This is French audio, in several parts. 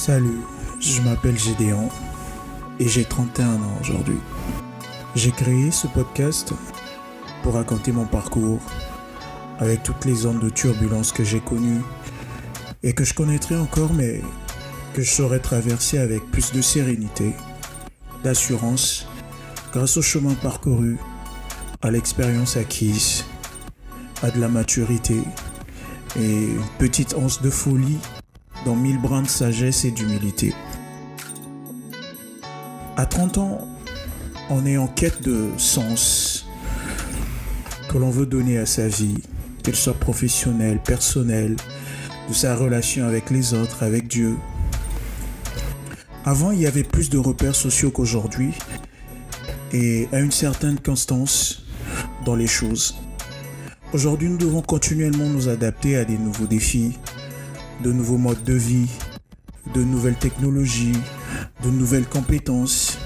Salut, je m'appelle Gédéon et j'ai 31 ans aujourd'hui. J'ai créé ce podcast pour raconter mon parcours avec toutes les zones de turbulence que j'ai connues et que je connaîtrai encore mais que je saurais traverser avec plus de sérénité, d'assurance, grâce au chemin parcouru, à l'expérience acquise, à de la maturité et une petite once de folie dans mille brins de sagesse et d'humilité. À 30 ans, on est en quête de sens que l'on veut donner à sa vie, qu'elle soit professionnelle, personnelle, de sa relation avec les autres, avec Dieu. Avant, il y avait plus de repères sociaux qu'aujourd'hui et à une certaine constance dans les choses. Aujourd'hui, nous devons continuellement nous adapter à des nouveaux défis, de nouveaux modes de vie, de nouvelles technologies, de nouvelles compétences.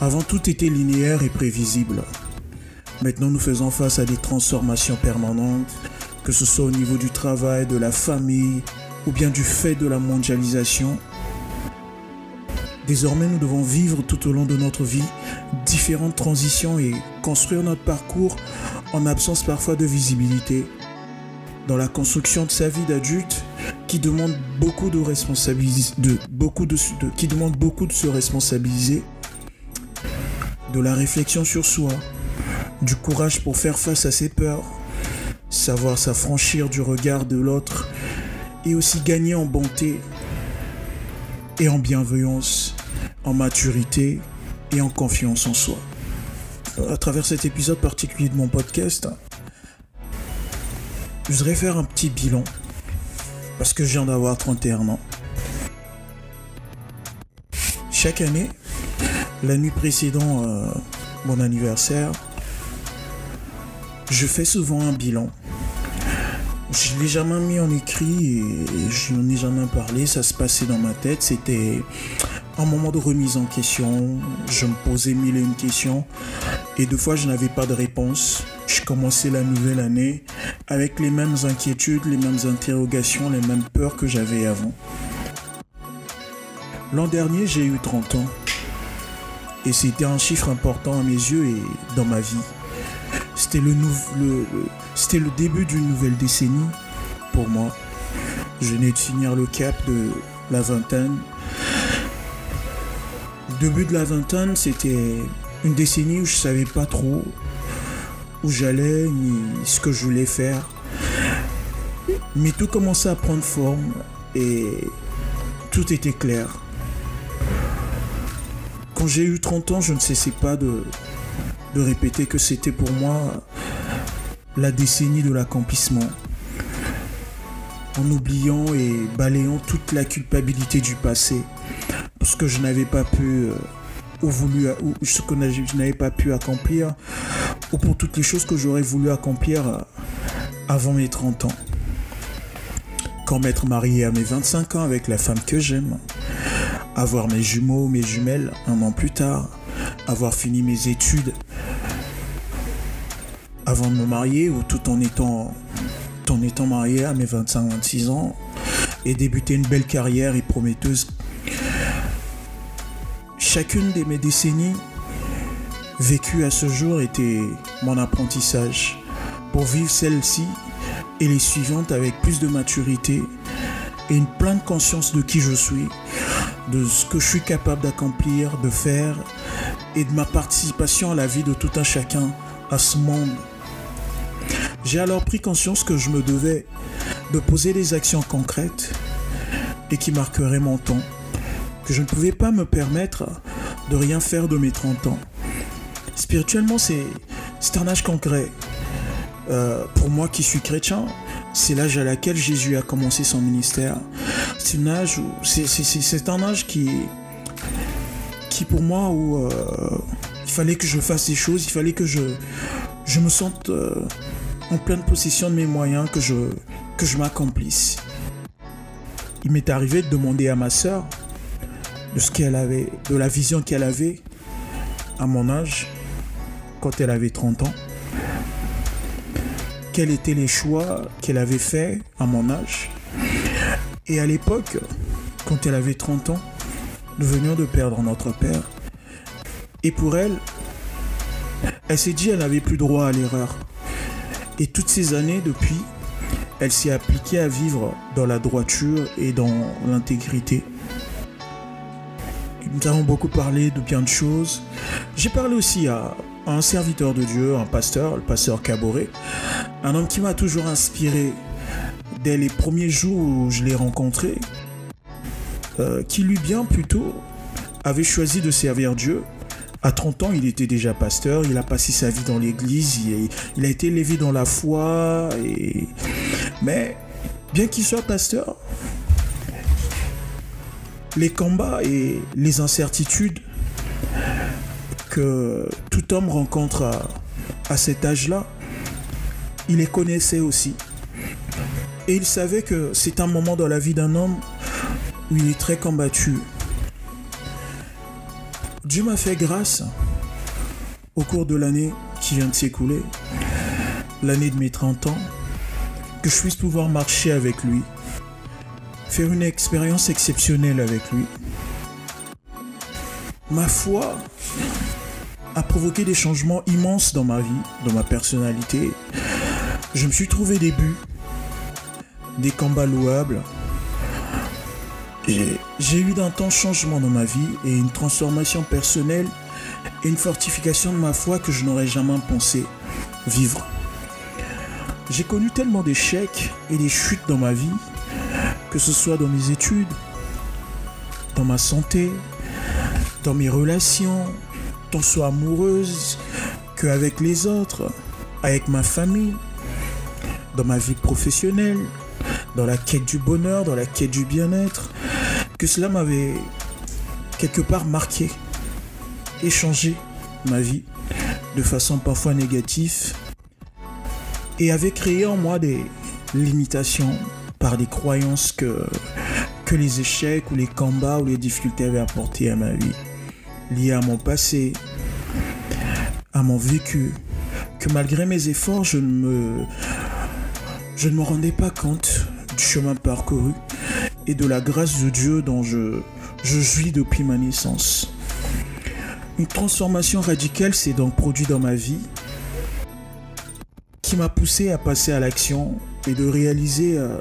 Avant, tout était linéaire et prévisible. Maintenant, nous faisons face à des transformations permanentes, que ce soit au niveau du travail, de la famille ou bien du fait de la mondialisation. Désormais, nous devons vivre tout au long de notre vie différentes transitions et construire notre parcours en absence parfois de visibilité. Dans la construction de sa vie d'adulte, qui demande beaucoup de responsabiliser, de, beaucoup de, qui demande beaucoup de se responsabiliser, de la réflexion sur soi, du courage pour faire face à ses peurs, savoir s'affranchir du regard de l'autre et aussi gagner en bonté et en bienveillance, en maturité et en confiance en soi. À travers cet épisode particulier de mon podcast, je voudrais faire un petit bilan parce que je viens d'avoir 31 ans. Chaque année, la nuit précédant euh, mon anniversaire, je fais souvent un bilan. Je l'ai jamais mis en écrit et je n'en ai jamais parlé. Ça se passait dans ma tête. C'était un moment de remise en question. Je me posais mille et une questions. Et deux fois, je n'avais pas de réponse. Je commençais la nouvelle année avec les mêmes inquiétudes, les mêmes interrogations, les mêmes peurs que j'avais avant. L'an dernier, j'ai eu 30 ans. Et c'était un chiffre important à mes yeux et dans ma vie. C'était le, le, début d'une nouvelle décennie pour moi. Je venais de finir le cap de la vingtaine. Le début de la vingtaine, c'était une décennie où je savais pas trop où j'allais ni ce que je voulais faire. Mais tout commençait à prendre forme et tout était clair. Quand j'ai eu 30 ans, je ne cessais pas de, de répéter que c'était pour moi la décennie de l'accomplissement. En oubliant et balayant toute la culpabilité du passé. Parce que je n'avais pas pu, euh, ou voulu, ou ce que je n'avais pas pu accomplir, ou pour toutes les choses que j'aurais voulu accomplir euh, avant mes 30 ans. Quand m'être marié à mes 25 ans avec la femme que j'aime, avoir mes jumeaux, mes jumelles un an plus tard, avoir fini mes études avant de me marier ou tout en étant, en étant marié à mes 25-26 ans et débuter une belle carrière et prometteuse. Chacune de mes décennies vécues à ce jour était mon apprentissage pour vivre celle-ci et les suivantes avec plus de maturité et une pleine conscience de qui je suis, de ce que je suis capable d'accomplir, de faire et de ma participation à la vie de tout un chacun, à ce monde. J'ai alors pris conscience que je me devais de poser des actions concrètes et qui marqueraient mon temps, que je ne pouvais pas me permettre de rien faire de mes 30 ans. Spirituellement, c'est un âge concret. Euh, pour moi qui suis chrétien, c'est l'âge à laquelle Jésus a commencé son ministère. C'est un âge qui pour moi euh, il fallait que je fasse des choses, il fallait que je je me sente euh, en pleine possession de mes moyens, que je que je m'accomplisse. Il m'est arrivé de demander à ma sœur de ce qu'elle avait, de la vision qu'elle avait à mon âge, quand elle avait 30 ans quels étaient les choix qu'elle avait faits à mon âge. Et à l'époque, quand elle avait 30 ans, nous venions de perdre notre père. Et pour elle, elle s'est dit qu'elle n'avait plus droit à l'erreur. Et toutes ces années depuis, elle s'est appliquée à vivre dans la droiture et dans l'intégrité. Nous avons beaucoup parlé de bien de choses. J'ai parlé aussi à un serviteur de Dieu, un pasteur, le pasteur Caboret, un homme qui m'a toujours inspiré dès les premiers jours où je l'ai rencontré, euh, qui lui bien plutôt avait choisi de servir Dieu. À 30 ans, il était déjà pasteur, il a passé sa vie dans l'église, il, a été élevé dans la foi. Mais bien qu'il soit pasteur, les combats et les incertitudes que tout homme rencontre à, cet âge-là, il les connaissait aussi. Et il savait que c'est un moment dans la vie d'un homme où il est très combattu. Dieu m'a fait grâce au cours de l'année qui vient de s'écouler, l'année de mes 30 ans, que je puisse pouvoir marcher avec lui, faire une expérience exceptionnelle avec lui. Ma foi a provoqué des changements immenses dans ma vie, dans ma personnalité. Je me suis trouvé des buts, des combats louables. J'ai eu d'un temps changement dans ma vie et une transformation personnelle et une fortification de ma foi que je n'aurais jamais pensé vivre. J'ai connu tellement d'échecs et des chutes dans ma vie que ce soit dans mes études, dans ma santé, dans mes relations, soit amoureuse qu'avec les autres, avec ma famille, dans ma vie professionnelle, dans la quête du bonheur, dans la quête du bien-être, que cela m'avait quelque part marqué et changé ma vie de façon parfois négative et avait créé en moi des limitations, par des croyances que, que les échecs ou les combats ou les difficultés avaient apporté à ma vie, liées à mon passé, à mon vécu, que malgré mes efforts, je ne me, rendais pas compte du chemin parcouru et de la grâce de Dieu dont je, je jouis depuis ma naissance. Une transformation radicale s'est donc produite dans ma vie qui m'a poussé à passer à l'action et de réaliser euh,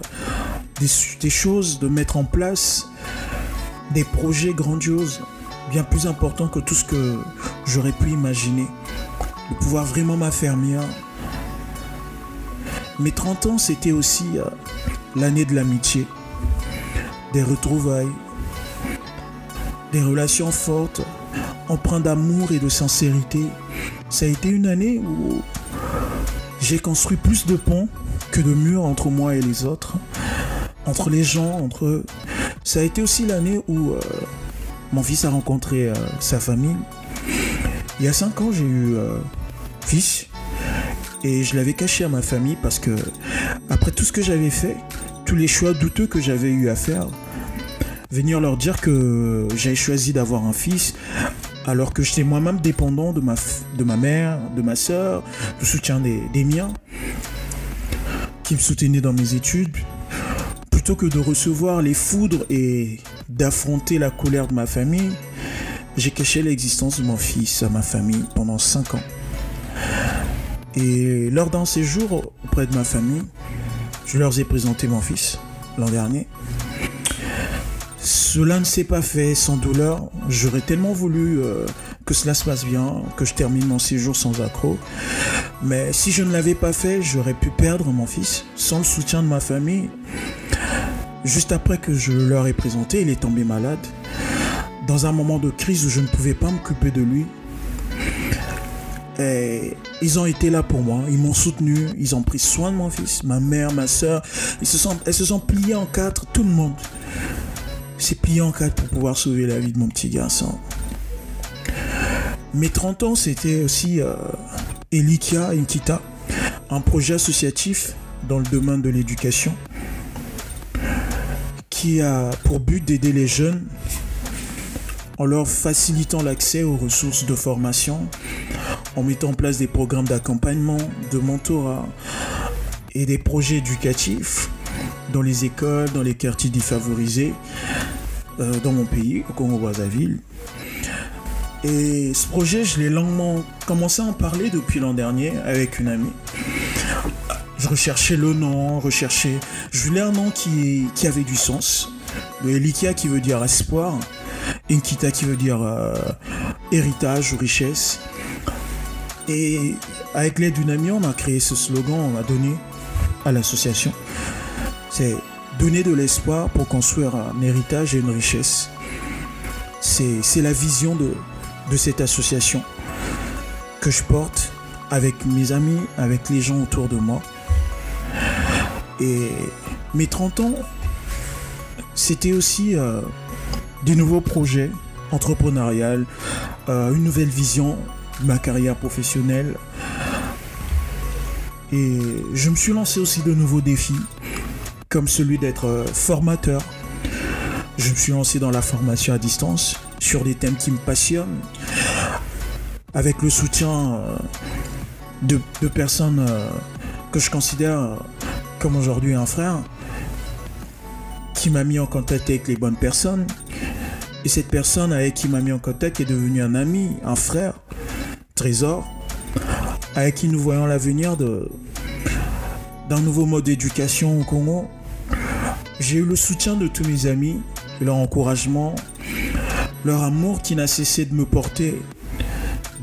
des, choses, de mettre en place des projets grandioses, bien plus importants que tout ce que j'aurais pu imaginer. De pouvoir vraiment m'affermir. Mes 30 ans, c'était aussi euh, l'année de l'amitié, des retrouvailles, des relations fortes, empreintes d'amour et de sincérité. Ça a été une année où j'ai construit plus de ponts que de murs entre moi et les autres entre les gens, entre Ça a été aussi l'année où euh, mon fils a rencontré euh, sa famille. Il y a 5 ans, j'ai eu euh, fils et je l'avais caché à ma famille parce que après tout ce que j'avais fait, tous les choix douteux que j'avais eu à faire, venir leur dire que j'avais choisi d'avoir un fils alors que j'étais moi-même dépendant de ma, de ma mère, de ma soeur, du soutien des, des miens, qui me soutenaient dans mes études, plutôt que de recevoir les foudres et d'affronter la colère de ma famille, j'ai caché l'existence de mon fils à ma famille pendant 5 ans. Et lors d'un séjour auprès de ma famille, je leur ai présenté mon fils l'an dernier. Cela ne s'est pas fait sans douleur. J'aurais tellement voulu euh, que cela se passe bien, que je termine mon séjour sans accroc. Mais si je ne l'avais pas fait, j'aurais pu perdre mon fils sans le soutien de ma famille Juste après que je leur ai présenté, il est tombé malade. Dans un moment de crise où je ne pouvais pas m'occuper de lui. Et ils ont été là pour moi, ils m'ont soutenu, ils ont pris soin de mon fils, ma mère, ma soeur. Ils se sont, elles se sont pliées en quatre, tout le monde s'est plié en quatre pour pouvoir sauver la vie de mon petit garçon. Mes 30 ans, c'était aussi euh, Elikia Inkita, un projet associatif dans le domaine de l'éducation qui a pour but d'aider les jeunes en leur facilitant l'accès aux ressources de formation, en mettant en place des programmes d'accompagnement, de mentorat et des projets éducatifs dans les écoles, dans les quartiers défavorisés, euh, dans mon pays, au Congo-Brazzaville. Et ce projet, je l'ai longuement commencé à en parler depuis l'an dernier avec une amie. Je recherchais le nom, recherchais. Je voulais un nom qui, qui avait du sens. Le Elikia qui veut dire espoir, Inkita qui veut dire euh, héritage ou richesse. Et avec l'aide d'une amie, on a créé ce slogan, on a donné à l'association. C'est donner de l'espoir pour construire un héritage et une richesse. C'est la vision de, de cette association que je porte avec mes amis, avec les gens autour de moi. Et mes 30 ans, c'était aussi euh, des nouveaux projets entrepreneuriales, euh, une nouvelle vision de ma carrière professionnelle. Et je me suis lancé aussi de nouveaux défis, comme celui d'être euh, formateur. Je me suis lancé dans la formation à distance sur des thèmes qui me passionnent, avec le soutien de, de personnes que je considère comme aujourd'hui un frère qui m'a mis en contact avec les bonnes personnes. Et cette personne avec qui m'a mis en contact est devenue un ami, un frère, trésor, avec qui nous voyons l'avenir de d'un nouveau mode d'éducation au Congo. J'ai eu le soutien de tous mes amis, leur encouragement, leur amour qui n'a cessé de me porter,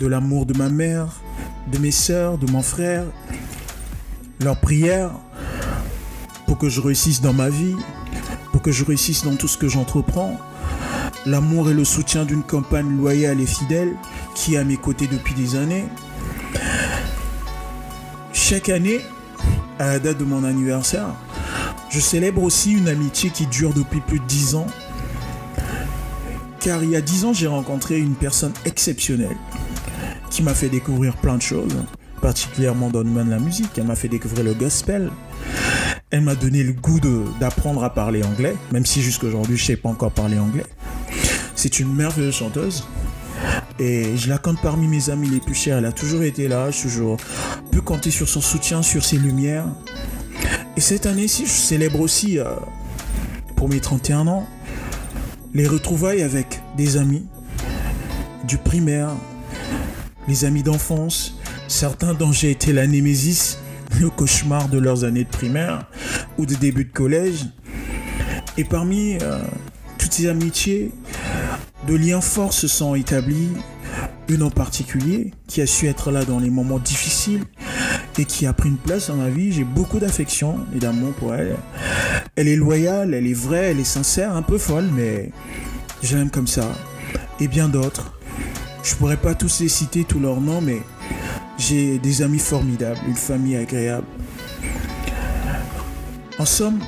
de l'amour de ma mère, de mes sœurs, de mon frère, leur prière que je réussisse dans ma vie, pour que je réussisse dans tout ce que j'entreprends. L'amour et le soutien d'une campagne loyale et fidèle qui est à mes côtés depuis des années. Chaque année, à la date de mon anniversaire, je célèbre aussi une amitié qui dure depuis plus de dix ans. Car il y a dix ans, j'ai rencontré une personne exceptionnelle qui m'a fait découvrir plein de choses, particulièrement dans le domaine de la musique. Elle m'a fait découvrir le gospel. Elle m'a donné le goût d'apprendre à parler anglais, même si jusqu'aujourd'hui je ne sais pas encore parler anglais. C'est une merveilleuse chanteuse. Et je la compte parmi mes amis les plus chers. Elle a toujours été là, je toujours pu compter sur son soutien, sur ses lumières. Et cette année-ci, je célèbre aussi, euh, pour mes 31 ans, les retrouvailles avec des amis du primaire, les amis d'enfance, certains dont j'ai été la némésis, le cauchemar de leurs années de primaire ou de début de collège. Et parmi euh, toutes ces amitiés, de liens forts se sont établis. Une en particulier qui a su être là dans les moments difficiles et qui a pris une place dans ma vie. J'ai beaucoup d'affection et d'amour pour elle. Elle est loyale, elle est vraie, elle est sincère, un peu folle, mais je l'aime comme ça. Et bien d'autres. Je pourrais pas tous les citer, tous leurs noms, mais j'ai des amis formidables, une famille agréable. En somme,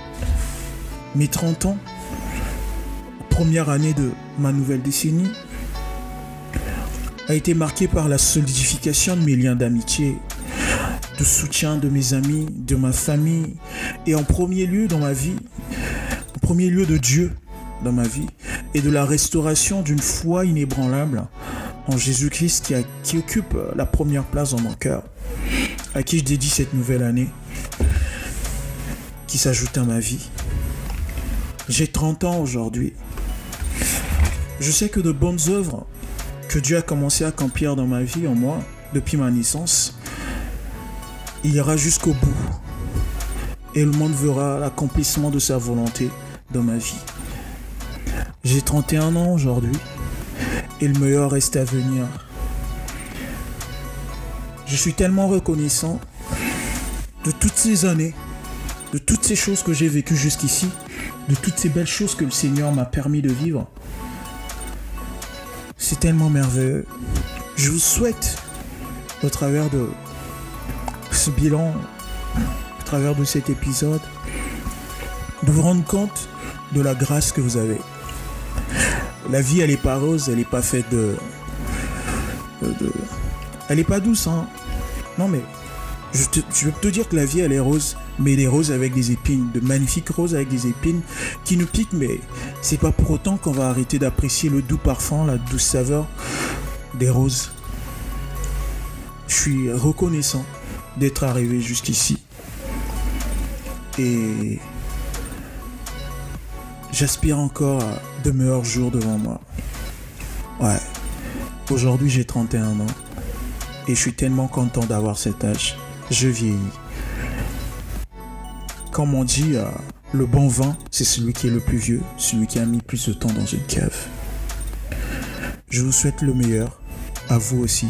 mes 30 ans, première année de ma nouvelle décennie, a été marquée par la solidification de mes liens d'amitié, de soutien de mes amis, de ma famille, et en premier lieu dans ma vie, en premier lieu de Dieu dans ma vie, et de la restauration d'une foi inébranlable Jésus-Christ qui, qui occupe la première place dans mon cœur, à qui je dédie cette nouvelle année qui s'ajoute à ma vie. J'ai 30 ans aujourd'hui. Je sais que de bonnes œuvres que Dieu a commencé à accomplir dans ma vie, en moi, depuis ma naissance, il ira jusqu'au bout. Et le monde verra l'accomplissement de sa volonté dans ma vie. J'ai 31 ans aujourd'hui et le meilleur reste à venir. Je suis tellement reconnaissant de toutes ces années de toutes ces choses que j'ai vécues jusqu'ici, de toutes ces belles choses que le Seigneur m'a permis de vivre. C'est tellement merveilleux. Je vous souhaite, au travers de ce bilan, au travers de cet épisode, de vous rendre compte de la grâce que vous avez. La vie, elle n'est pas rose, elle n'est pas faite de, Elle n'est pas douce, hein. Non, mais je, peux te dire que la vie, elle est rose mais des roses avec des épines, de magnifiques roses avec des épines qui nous piquent, mais c'est pas pour autant qu'on va arrêter d'apprécier le doux parfum, la douce saveur des roses. Je suis reconnaissant d'être arrivé jusqu'ici. Et j'aspire encore à de meilleurs jours devant moi. Ouais, aujourd'hui j'ai 31 ans et je suis tellement content d'avoir cet âge. Je vieillis. Comme on dit, euh, le bon vin, c'est celui qui est le plus vieux, celui qui a mis plus de temps dans une cave. Je vous souhaite le meilleur, à vous aussi.